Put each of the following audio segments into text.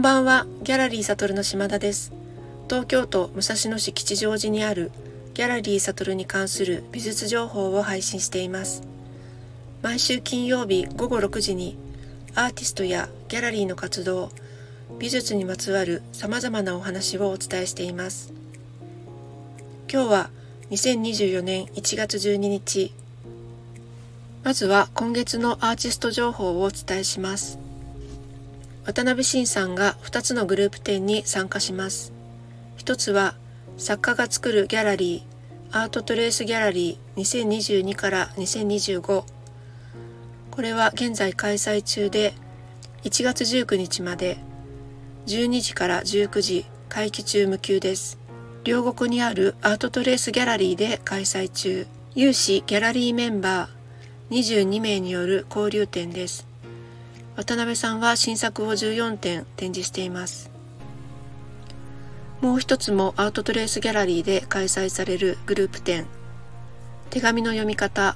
んばんは、ギャラリーサトルの島田です。東京都武蔵野市吉祥寺にあるギャラリーサトルに関する美術情報を配信しています。毎週金曜日午後6時にアーティストやギャラリーの活動、美術にまつわる様々なお話をお伝えしています。今日は2024年1月12日。まずは今月のアーティスト情報をお伝えします。渡辺晋さんが2つのグループ展に参加します。一つは作家が作るギャラリーアートトレースギャラリー2022から2025これは現在開催中で1月19日まで12時から19時会期中無休です。両国にあるアートトレースギャラリーで開催中。有志ギャラリーメンバー22名による交流展です。渡辺さんは新作を14点展示しています。もう一つもアートトレースギャラリーで開催されるグループ展。手紙の読み方。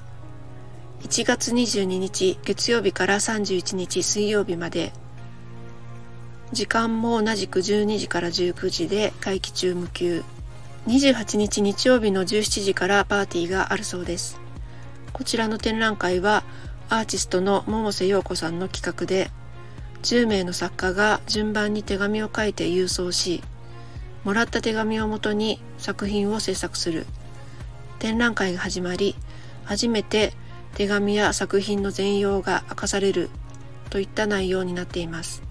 1月22日月曜日から31日水曜日まで。時間も同じく12時から19時で会期中無休。28日日曜日の17時からパーティーがあるそうです。こちらの展覧会はアーティストの百瀬陽子さんの企画で10名の作家が順番に手紙を書いて郵送しもらった手紙をもとに作品を制作する。展覧会が始まり初めて手紙や作品の全容が明かされるといった内容になっています。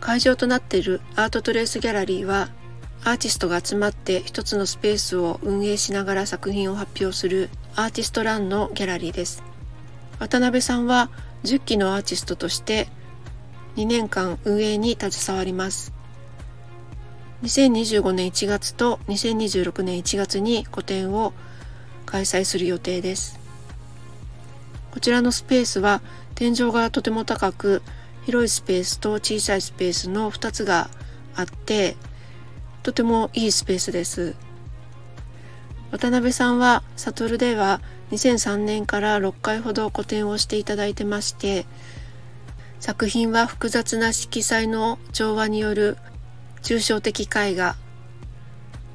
会場となっているアートトレースギャラリーはアーティストが集まって一つのスペースを運営しながら作品を発表するアーティストランのギャラリーです。渡辺さんは10期のアーティストとして2年間運営に携わります。2025年1月と2026年1月に個展を開催する予定です。こちらのスペースは天井がとても高く広いスペースと小さいスペースの2つがあってとてもいいスペースです。渡辺さんはサトルでは2003年から6回ほど個展をしていただいてまして作品は複雑な色彩の調和による抽象的絵画、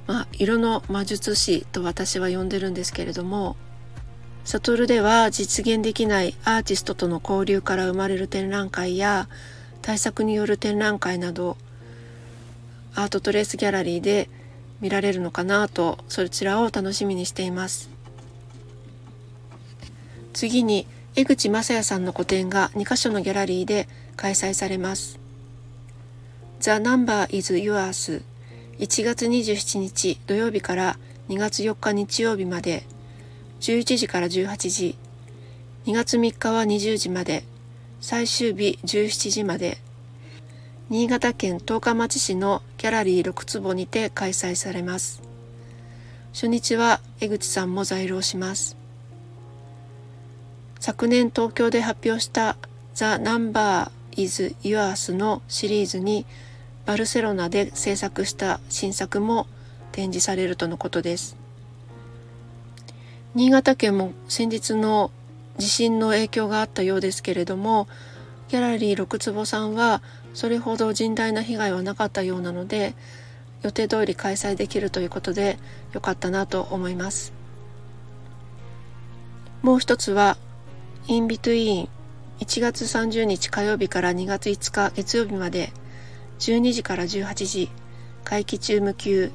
まあ、色の魔術師と私は呼んでるんですけれどもサトルでは実現できないアーティストとの交流から生まれる展覧会や対策による展覧会などアートトレースギャラリーで見られるのかなとそちらを楽しみにしています。次に江口雅也さんの個展が2カ所のギャラリーで開催されます。The Number is Yours 1月27日土曜日から2月4日日曜日まで。11時から18時。2月3日は20時まで。最終日17時まで。新潟県十日町市のギャラリー6坪にて開催されます。初日は江口さんも在廊します。昨年東京で発表した「The Number is Yours」のシリーズにバルセロナで制作した新作も展示されるとのことです。新潟県も先日の地震の影響があったようですけれどもギャラリー6坪さんはそれほど甚大な被害はなかったようなので予定通り開催できるということで良かったなと思います。もう一つはインビトゥイン1月30日火曜日から2月5日月曜日まで12時から18時会期中無休。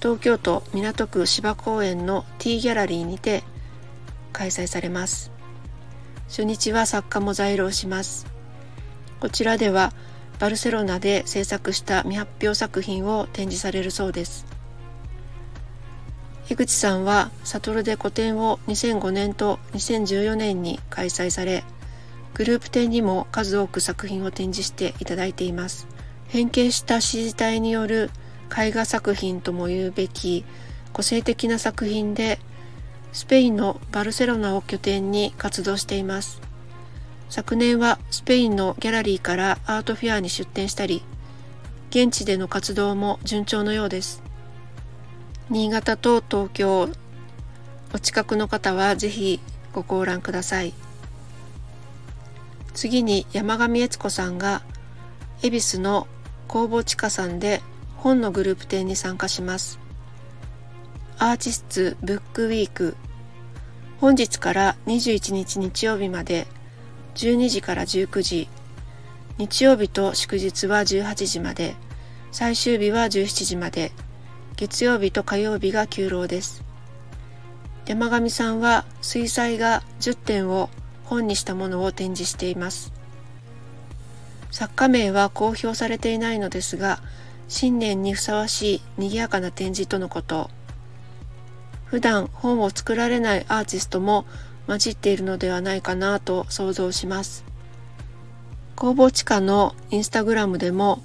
東京都港区芝公園の T ギャラリーにて開催されます。初日は作家も在廊します。こちらではバルセロナで制作した未発表作品を展示されるそうです。江口さんはサトルで個展を2005年と2014年に開催されグループ展にも数多く作品を展示していただいています。変形した指示体による絵画作品とも言うべき個性的な作品でスペインのバルセロナを拠点に活動しています。昨年はスペインのギャラリーからアートフェアに出展したり現地での活動も順調のようです。新潟と東京お近くの方はぜひご観覧ください。次に山上悦子さんが恵比寿の工房地下さんで本のグループ展に参加します。アーティスツブックウィーク。本日から21日日曜日まで12時から19時。日曜日と祝日は18時まで。最終日は17時まで。月曜日と火曜日が休労です。山上さんは水彩画10点を本にしたものを展示しています。作家名は公表されていないのですが新年にふさわしい賑やかな展示とのこと。普段本を作られないアーティストも混じっているのではないかなと想像します。工房地下のインスタグラムでも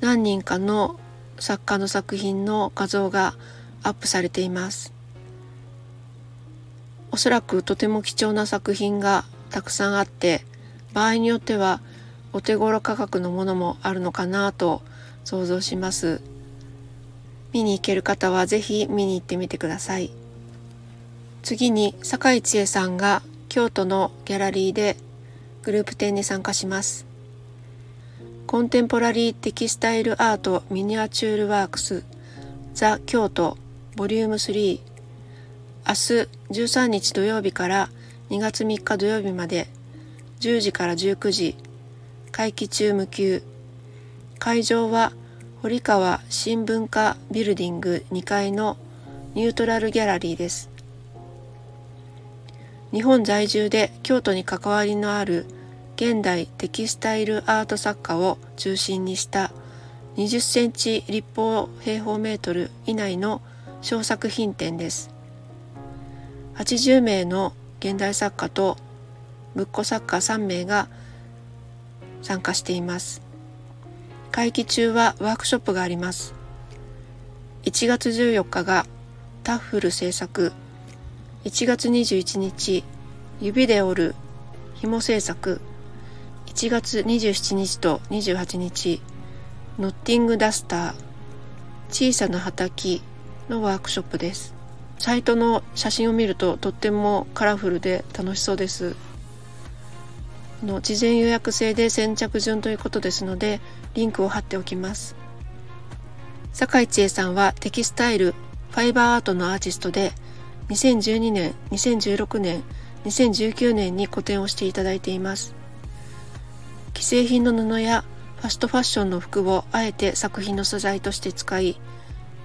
何人かの作家の作品の画像がアップされています。おそらくとても貴重な作品がたくさんあって場合によってはお手頃価格のものもあるのかなと想像します。見に行ける方はぜひ見に行ってみてください。次に坂井千恵さんが京都のギャラリーでグループ展に参加します。コンテンポラリーテキスタイルアートミニアチュールワークスザ・京都ボリューム3明日13日土曜日から2月3日土曜日まで10時から19時会期中無休。会場は堀川新文化ビルヂング2階のニュートラルギャラリーです。日本在住で京都に関わりのある現代テキスタイルアート作家を中心にした20センチ立方平方メートル以内の小作品展です。80名の現代作家と仏庫作家3名が参加しています。会期中はワークショップがあります。1月14日がタッフル制作、1月21日指で折る紐制作。1月27日と28日ノッティングダスター。小さな畑のワークショップです。サイトの写真を見るととってもカラフルで楽しそうです。の事前予約制で先着順ということですのでリンクを貼っておきます。坂井千恵さんはテキスタイルファイバーアートのアーティストで2012年2016年2019年に個展をしていただいています。既製品の布やファストファッションの服をあえて作品の素材として使い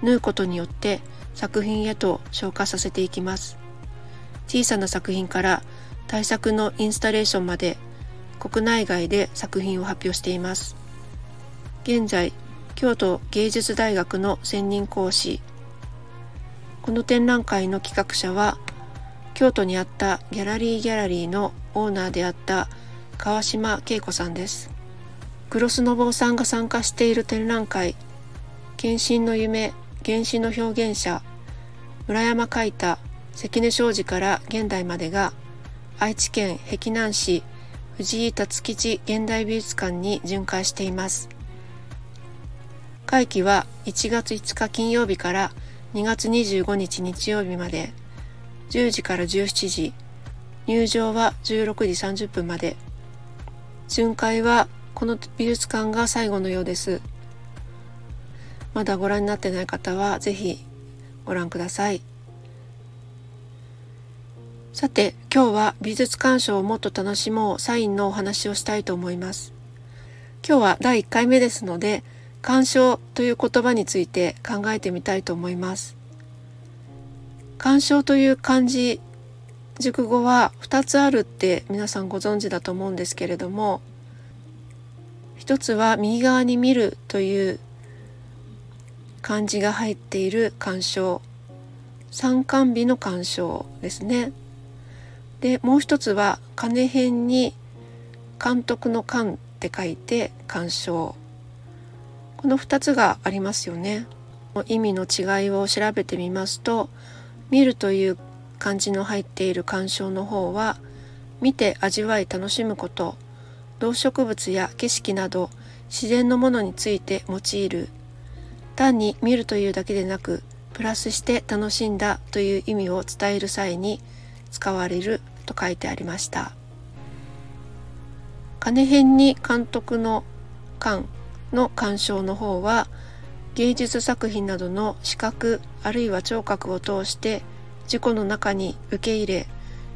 縫うことによって作品へと昇華させていきます。小さな作品から大作のインスタレーションまで国内外で作品を発表しています。現在京都芸術大学の専任講師この展覧会の企画者は京都にあったギャラリーギャラリーのオーナーであった川島恵子さんです。クロスノボーさんが参加している展覧会献身の夢原始の表現者村山海太関根商事から現代までが愛知県碧南市藤井辰吉現代美術館に巡回しています。会期は1月5日金曜日から2月25日日曜日まで10時から17時入場は16時30分まで巡回はこの美術館が最後のようです。まだご覧になってない方はぜひご覧ください。さて今日は美術鑑賞をもっと楽しもうサインのお話をしたいと思います。今日は第1回目ですので鑑賞という言葉について考えてみたいと思います。鑑賞という漢字熟語は2つあるって皆さんご存知だと思うんですけれども一つは右側に見るという漢字が入っている鑑賞参観日の鑑賞ですね。でもう一つは金辺に監督の監って書いて鑑賞この2つがありますよね。意味の違いを調べてみますと見るという漢字の入っている鑑賞の方は見て味わい楽しむこと動植物や景色など自然のものについて用いる単に見るというだけでなくプラスして楽しんだという意味を伝える際に使われると書いてありました金編に監督の観の鑑賞の方は芸術作品などの視覚あるいは聴覚を通して自己の中に受け入れ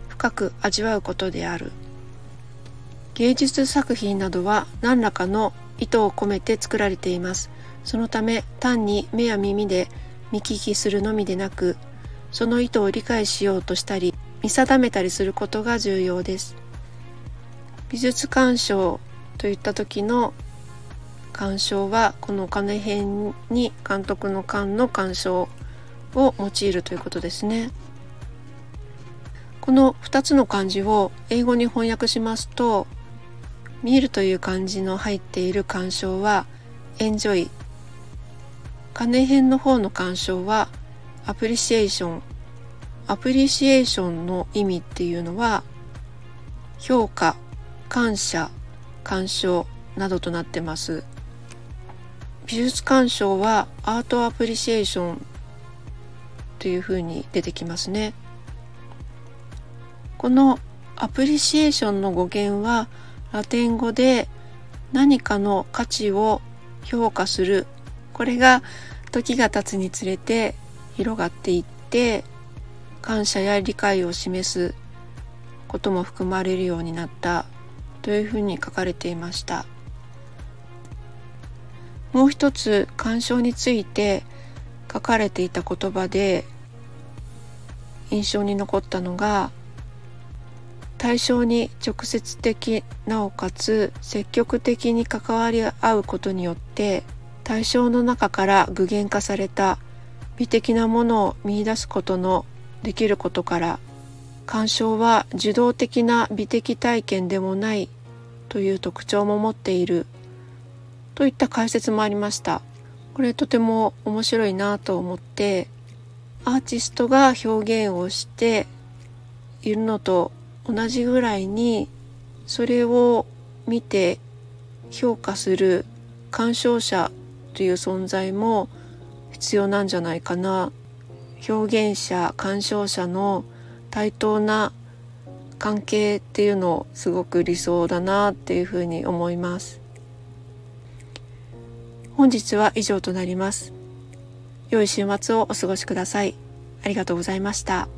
深く味わうことである。芸術作品などは何らかの意図を込めて作られています。そのため単に目や耳で見聞きするのみでなくその意図を理解しようとしたり見定めたりすることが重要です。美術鑑賞といった時の鑑賞はこの金編に監督の勘の鑑賞を用いるということですね。この2つの漢字を英語に翻訳しますと見るという漢字の入っている鑑賞はエンジョイ。金編の方の鑑賞はアプリシエーションアプリシエーションの意味っていうのは評価感謝鑑賞などとなってます。美術鑑賞はアートアプリシエーションというふうに出てきますね。このアプリシエーションの語源はラテン語で何かの価値を評価する。これが時が経つにつれて広がっていって感謝や理解を示すことも含まれるようになったというふうに書かれていました。もう一つ鑑賞について書かれていた言葉で印象に残ったのが対象に直接的なおかつ積極的に関わり合うことによって対象の中から具現化された美的なものを見いだすことのできることから鑑賞は受動的な美的体験でもないという特徴も持っている。といった解説もありました。これとても面白いなと思ってアーティストが表現をしているのと同じぐらいにそれを見て評価する鑑賞者という存在も必要なんじゃないかな。表現者鑑賞者の対等な関係っていうのをすごく理想だなっていうふうに思います。本日は以上となります良い週末をお過ごしくださいありがとうございました。